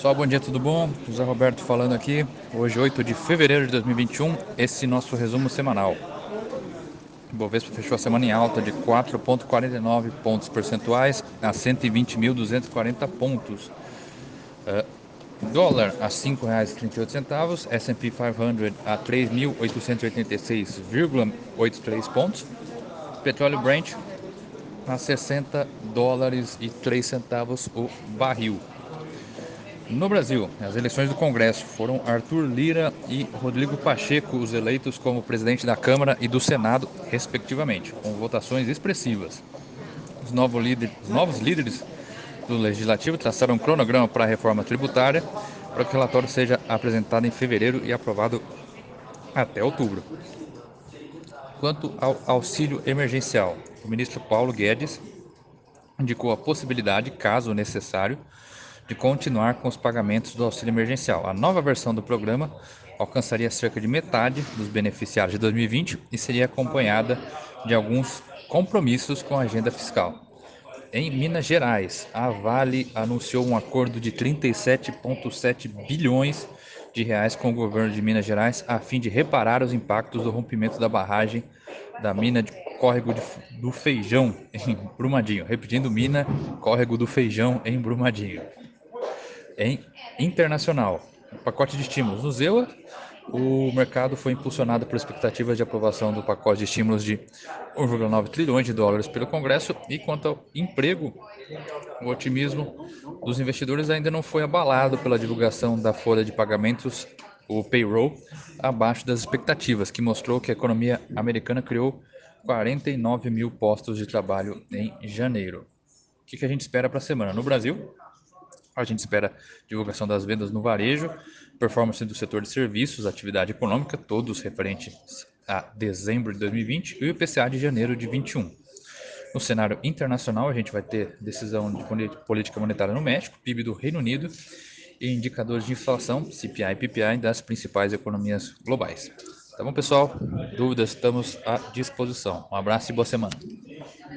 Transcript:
Pessoal, bom dia, tudo bom? José Roberto falando aqui. Hoje, 8 de fevereiro de 2021, esse nosso resumo semanal. O Bovespa fechou a semana em alta de 4,49 pontos percentuais a 120.240 pontos. Uh, dólar a R$ 5,38, S&P 500 a 3.886,83 pontos. Petróleo Brent a 60 dólares e 3 centavos o barril. No Brasil, as eleições do Congresso foram Arthur Lira e Rodrigo Pacheco os eleitos como presidente da Câmara e do Senado, respectivamente, com votações expressivas. Os novos líderes, os novos líderes do Legislativo traçaram um cronograma para a reforma tributária para que o relatório seja apresentado em fevereiro e aprovado até outubro. Quanto ao auxílio emergencial, o ministro Paulo Guedes indicou a possibilidade, caso necessário, de continuar com os pagamentos do auxílio emergencial. A nova versão do programa alcançaria cerca de metade dos beneficiários de 2020 e seria acompanhada de alguns compromissos com a agenda fiscal. Em Minas Gerais, a Vale anunciou um acordo de 37,7 bilhões de reais com o governo de Minas Gerais a fim de reparar os impactos do rompimento da barragem da mina de Córrego de, do Feijão em Brumadinho. Repetindo, mina Córrego do Feijão em Brumadinho em internacional. pacote de estímulos. No ZEUA, o mercado foi impulsionado por expectativas de aprovação do pacote de estímulos de 1,9 trilhões de dólares pelo Congresso e quanto ao emprego, o otimismo dos investidores ainda não foi abalado pela divulgação da folha de pagamentos, o payroll, abaixo das expectativas, que mostrou que a economia americana criou 49 mil postos de trabalho em janeiro. O que a gente espera para a semana? No Brasil, a gente espera divulgação das vendas no varejo, performance do setor de serviços, atividade econômica, todos referentes a dezembro de 2020 e o IPCA de janeiro de 21. No cenário internacional, a gente vai ter decisão de política monetária no México, PIB do Reino Unido e indicadores de inflação, CPI e PPI das principais economias globais. Tá bom, pessoal? Dúvidas, estamos à disposição. Um abraço e boa semana.